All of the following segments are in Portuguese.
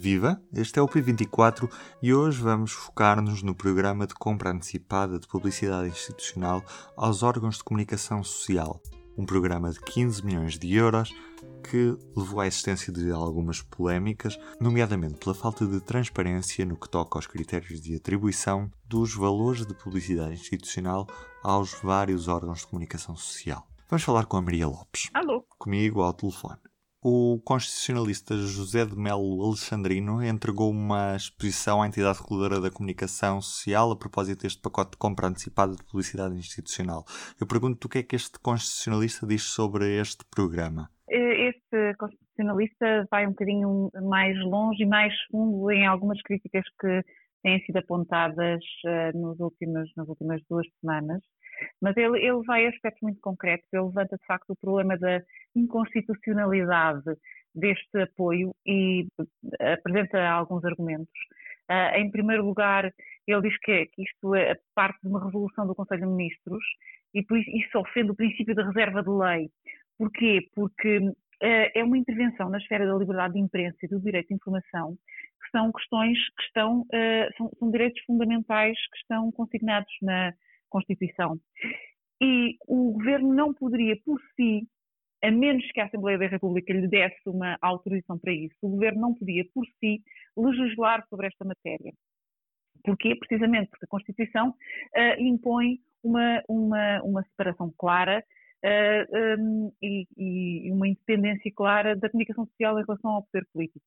Viva! Este é o P24 e hoje vamos focar-nos no programa de compra antecipada de publicidade institucional aos órgãos de comunicação social. Um programa de 15 milhões de euros que levou à existência de algumas polémicas, nomeadamente pela falta de transparência no que toca aos critérios de atribuição dos valores de publicidade institucional aos vários órgãos de comunicação social. Vamos falar com a Maria Lopes. Alô? Comigo ao telefone. O constitucionalista José de Melo Alexandrino entregou uma exposição à entidade reguladora da comunicação social a propósito deste pacote de compra antecipada de publicidade institucional. Eu pergunto o que é que este constitucionalista diz sobre este programa. Este constitucionalista vai um bocadinho mais longe e mais fundo em algumas críticas que têm sido apontadas uh, nos últimos, nas últimas duas semanas. Mas ele, ele vai a aspectos muito concretos, ele levanta de facto o problema da inconstitucionalidade deste apoio e apresenta alguns argumentos. Uh, em primeiro lugar, ele diz que, que, isto é parte de uma resolução do Conselho de Ministros e por isso, isso ofende o princípio da reserva de lei. Porquê? Porque uh, é uma intervenção na esfera da liberdade de imprensa e do direito de informação, que são questões que estão, uh, são, são direitos fundamentais que estão consignados na, Constituição. E o governo não poderia, por si, a menos que a Assembleia da República lhe desse uma autorização para isso, o governo não podia, por si, legislar sobre esta matéria. Porquê? Precisamente porque a Constituição uh, impõe uma, uma, uma separação clara uh, eh, um, e, e, uma independência clara da comunicação social em relação ao poder político.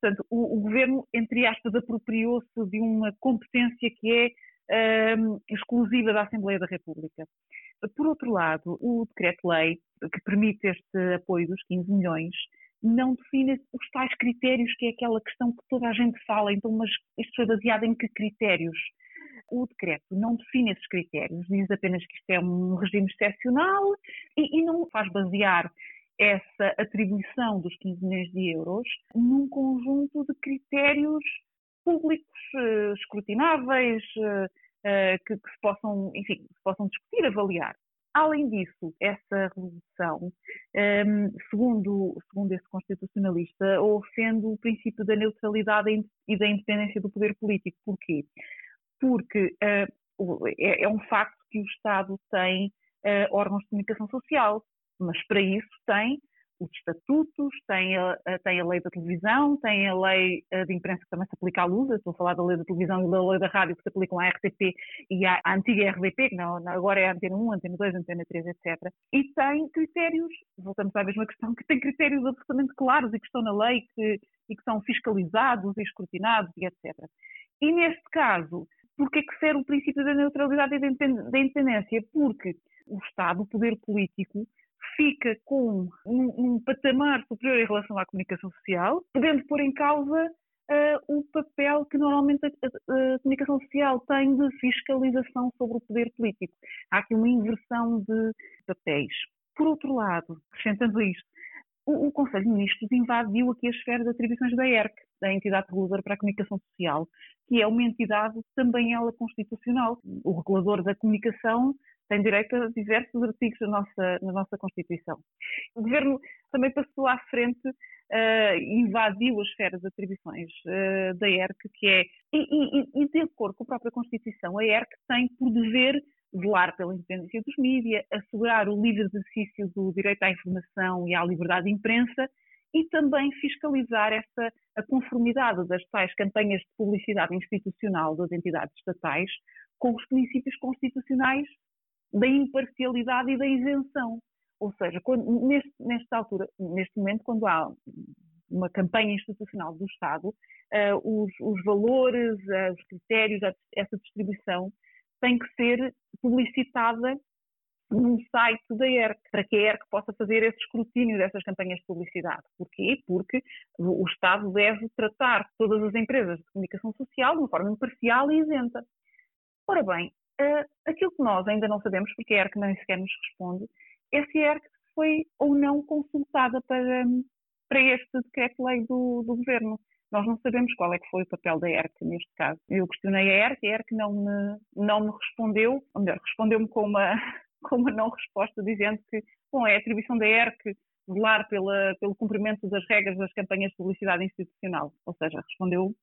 Portanto, o, o governo, entre aspas, apropriou-se de uma competência que é uh, exclusiva da Assembleia da República. Por outro lado, o decreto-lei que permite este apoio dos 15 milhões não define os tais critérios, que é aquela questão que toda a gente fala, então, mas isto é baseado em que critérios? O decreto não define esses critérios, diz apenas que isto é um regime excepcional e, e não faz basear essa atribuição dos 15 milhões de euros num conjunto de critérios públicos, uh, escrutináveis, uh, uh, que, que, se possam, enfim, se possam discutir, avaliar. Além disso, essa resolução, ehm, segundo, segundo esse constitucionalista, ofende o princípio da neutralidade e da independência do poder político. Porquê? Porque é, é, um facto que o Estado tem órgãos de comunicação social, mas para isso tem os estatutos, tem a, tem a lei da televisão, tem a lei eh, de imprensa que também se aplica à luz, estou a falar da lei da televisão e da lei da rádio que se aplicam à RTP e à antiga RDP, que não, agora é a Antena 1, Antena 2, Antena 3, etc. E tem critérios, voltamos à mesma questão, que tem critérios absolutamente claros e que estão na lei que, e que são fiscalizados e escrutinados e etc. E neste caso, porque é que serve o princípio da neutralidade e da independência? Porque o Estado, o poder político, fica com um, um, patamar superior em relação à comunicação social, podendo pôr em causa uh, o papel que normalmente a, a, a, comunicação social tem de fiscalização sobre o poder político. Há aqui uma inversão de papéis. Por outro lado, acrescentando isto, o, o Conselho de Ministros invadiu aqui a esfera de atribuições da ERC, da Entidade Reguladora para a Comunicação Social, que é uma entidade também ela constitucional. O regulador da comunicação tem direito a diversos artigos da nossa, na nossa Constituição. O Governo também passou à frente, uh, invadiu as esferas de atribuições uh, da ERC, que é, e, e, e de acordo com a própria Constituição, a ERC tem por dever velar pela independência dos mídias, assegurar o livre exercício do direito à informação e à liberdade de imprensa e também fiscalizar esta, a conformidade das tais campanhas de publicidade institucional das entidades estatais com os princípios constitucionais da imparcialidade e da isenção. Ou seja, quando, neste, nesta altura, neste momento, quando há uma campanha institucional do Estado, uh, os, os, valores, uh, os critérios, essa distribuição tem que ser publicitada num site da ERC, para que a ERC possa fazer esse escrutínio dessas campanhas de publicidade. Porquê? Porque o Estado deve tratar todas as empresas de comunicação social de uma forma imparcial e isenta. Ora bem, Uh, aquilo que nós ainda não sabemos, porque a ERC nem sequer nos responde, é se a ERC foi ou não consultada para, para este decreto-lei do, do Governo. Nós não sabemos qual é que foi o papel da ERC neste caso. Eu questionei a ERC, a ERC não me, não me respondeu, ou melhor, respondeu-me com uma, com uma não resposta, dizendo que, bom, é atribuição da ERC velar pela, pelo cumprimento das regras das campanhas de publicidade institucional. Ou seja, respondeu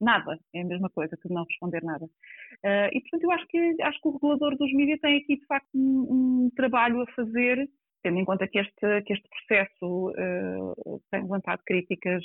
nada, é a mesma coisa que não responder nada. Uh, e, portanto, eu acho que, acho que o regulador dos mídias tem aqui, de facto, um, um trabalho a fazer, tendo em conta que este, que este processo uh, tem levantado críticas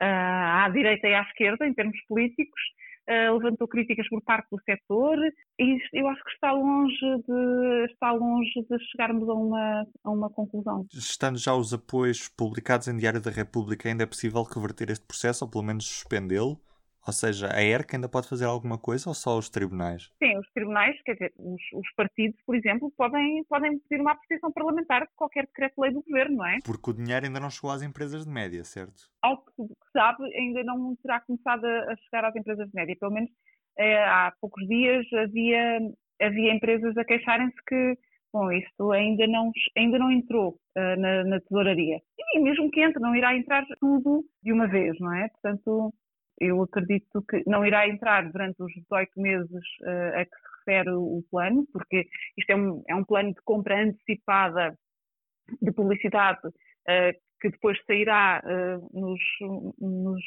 uh, à direita e à esquerda, em termos políticos, Uh, levantou críticas por parte do setor e eu acho que está longe de, está longe de chegarmos a uma, a uma conclusão. Estando já os apoios publicados em Diário da República, ainda é possível reverter este processo ou pelo menos suspendê-lo? Ou seja, a ERC ainda pode fazer alguma coisa ou só os tribunais? Sim, os tribunais, quer dizer, os, os, partidos, por exemplo, podem, podem pedir uma apreciação parlamentar de qualquer decreto-lei do governo, não é? Porque o dinheiro ainda não chegou às empresas de média, certo? Ao que se sabe, ainda não terá começado a chegar às empresas de média. Pelo menos é, há poucos dias havia, havia empresas a queixarem-se que Bom, isso ainda não, ainda não entrou uh, na, na, tesouraria. E mesmo que entre, não irá entrar tudo de uma vez, não é? Portanto, eu acredito que não irá entrar durante os 18 meses uh, a que se refere o plano, porque isto é um, é um plano de compra antecipada de publicidade uh, que depois sairá uh, nos, nos,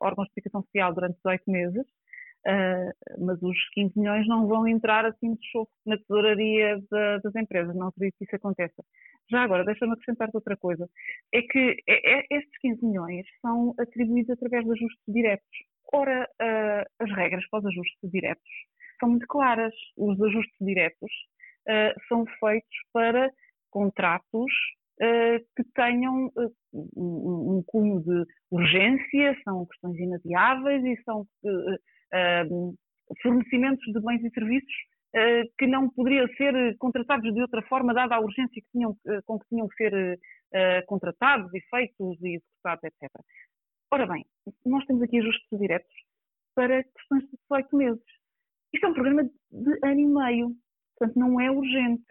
órgãos de comunicação social durante 18 meses, mas os 15 milhões não vão entrar assim de choque na tesouraria de, das empresas, não acredito que isso aconteça. Já agora, deixa-me acrescentar outra coisa. É que é, é, estes 15 milhões são atribuídos através de ajustes diretos. Ora, uh, as regras para os ajustes diretos são muito claras. Os ajustes diretos uh, são feitos para contratos uh, que tenham um, um cunho de urgência, são questões inadiáveis e são fornecimentos de bens e serviços eh, que não poderiam ser contratados de outra forma, dada a urgência que tinham, eh, com que tinham que ser uh, contratados e feitos e executados, etc. Ora bem, nós temos aqui ajustes diretos para questões de 18 meses. Isto é um programa de ano e meio, portanto não é urgente.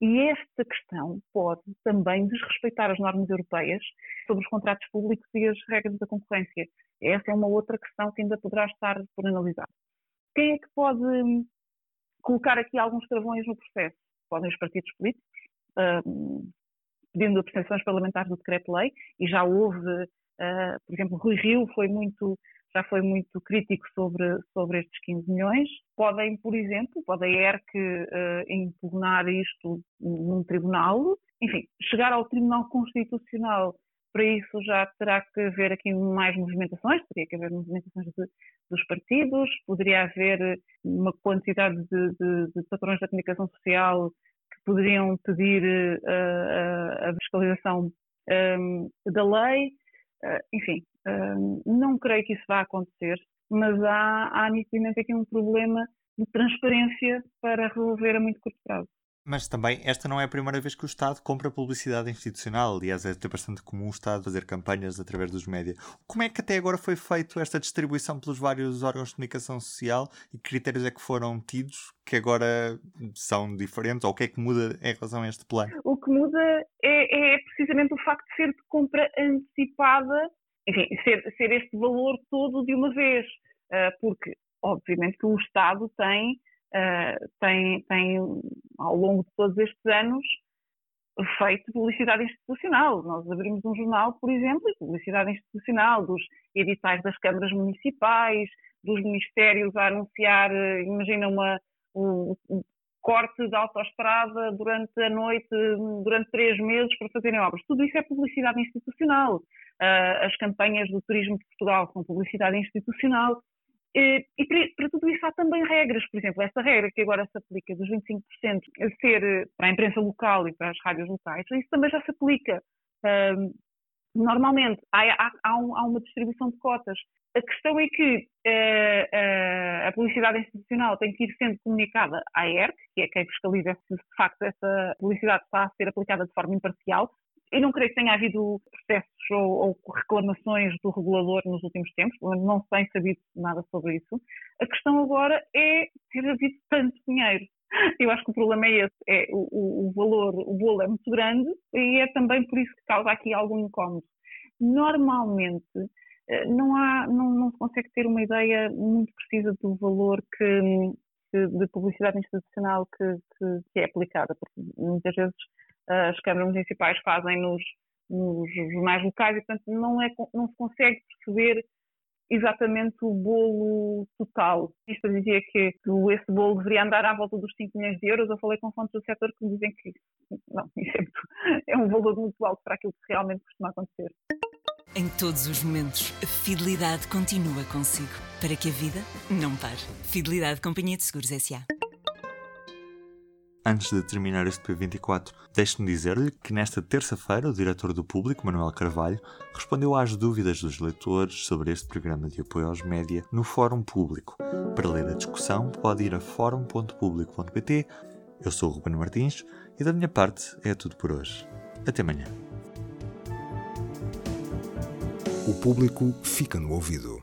E esta questão pode também desrespeitar as normas europeias sobre os contratos públicos e as regras da concorrência. Essa é uma outra questão que ainda poderá estar por analisar. Quem é que pode colocar aqui alguns travões no processo. Podem os partidos políticos, um, pedindo abstenções parlamentares do decreto-lei, e já houve, uh, por exemplo, Rui Rio foi muito, já foi muito crítico sobre, sobre estes 15 milhões. Podem, por exemplo, pode a ERC uh, impugnar isto num tribunal, enfim, chegar ao Tribunal Constitucional para isso já terá que haver aqui mais movimentações, teria que haver movimentações de, dos partidos, poderia haver uma quantidade de, de, de patrões da comunicação social que poderiam pedir uh, a fiscalização um, da lei, uh, enfim, um, não creio que isso vá acontecer, mas há, há nitidamente aqui um problema de transparência para resolver a muito curto prazo. Mas também esta não é a primeira vez que o Estado compra publicidade institucional. Aliás, é bastante comum o Estado fazer campanhas através dos médias. Como é que até agora foi feito esta distribuição pelos vários órgãos de comunicação social e que critérios é que foram tidos que agora são diferentes? Ou o que é que muda em relação a este plano? O que muda é, é precisamente o facto de ser de compra antecipada, enfim, ser, ser este valor todo de uma vez. Uh, porque, obviamente, que o Estado tem uh, tem, tem, ao longo de todos estes anos, feito publicidade institucional. Nós abrimos um jornal, por exemplo, e publicidade institucional dos editais das câmaras municipais, dos ministérios a anunciar, eh, imagina uma, um, um corte de autoestrada durante a noite, durante três meses para fazerem obras. Tudo isso é publicidade institucional. Uh, as campanhas do turismo de Portugal são publicidade institucional. E, para, tudo isso há também regras, por exemplo, essa regra que agora se aplica dos 25% a ser eh, para a imprensa local e para as rádios locais, isso também já se aplica. normalmente há, há, há, um, uma distribuição de cotas. A questão é que uh, a publicidade institucional tem que ir sendo comunicada à ERC, que é quem fiscaliza se de facto essa publicidade está a ser aplicada de forma imparcial, eu não creio que tenha havido processos ou, ou, reclamações do regulador nos últimos tempos, não tem sabido nada sobre isso. A questão agora é ter havido tanto dinheiro. Eu acho que o problema é esse, é o, o valor, o bolo é muito grande e é também por isso que causa aqui algum incómodo. Normalmente eh, não, há, não, não se consegue ter uma ideia muito precisa do valor que, que de publicidade institucional que, que, que é aplicada, porque muitas vezes as câmaras municipais fazem-nos nos jornais locais e, portanto, não, é, não se consegue perceber exatamente o bolo total. Isto dizia que esse bolo deveria andar à volta dos 5 milhões de euros. Eu falei com fontes do setor que me dizem que não, isso é, muito, é um valor muito alto para aquilo que realmente costuma acontecer. Em todos os momentos, a fidelidade continua consigo, para que a vida não pare. Fidelidade Companhia de Seguros S.A. Antes de terminar este P24, deixe-me dizer-lhe que nesta terça-feira o diretor do Público, Manuel Carvalho, respondeu às dúvidas dos leitores sobre este programa de apoio aos média no Fórum Público. Para ler a discussão, pode ir a fórum.público.pt. Eu sou o Ruben Martins e da minha parte é tudo por hoje. Até amanhã. O público fica no ouvido.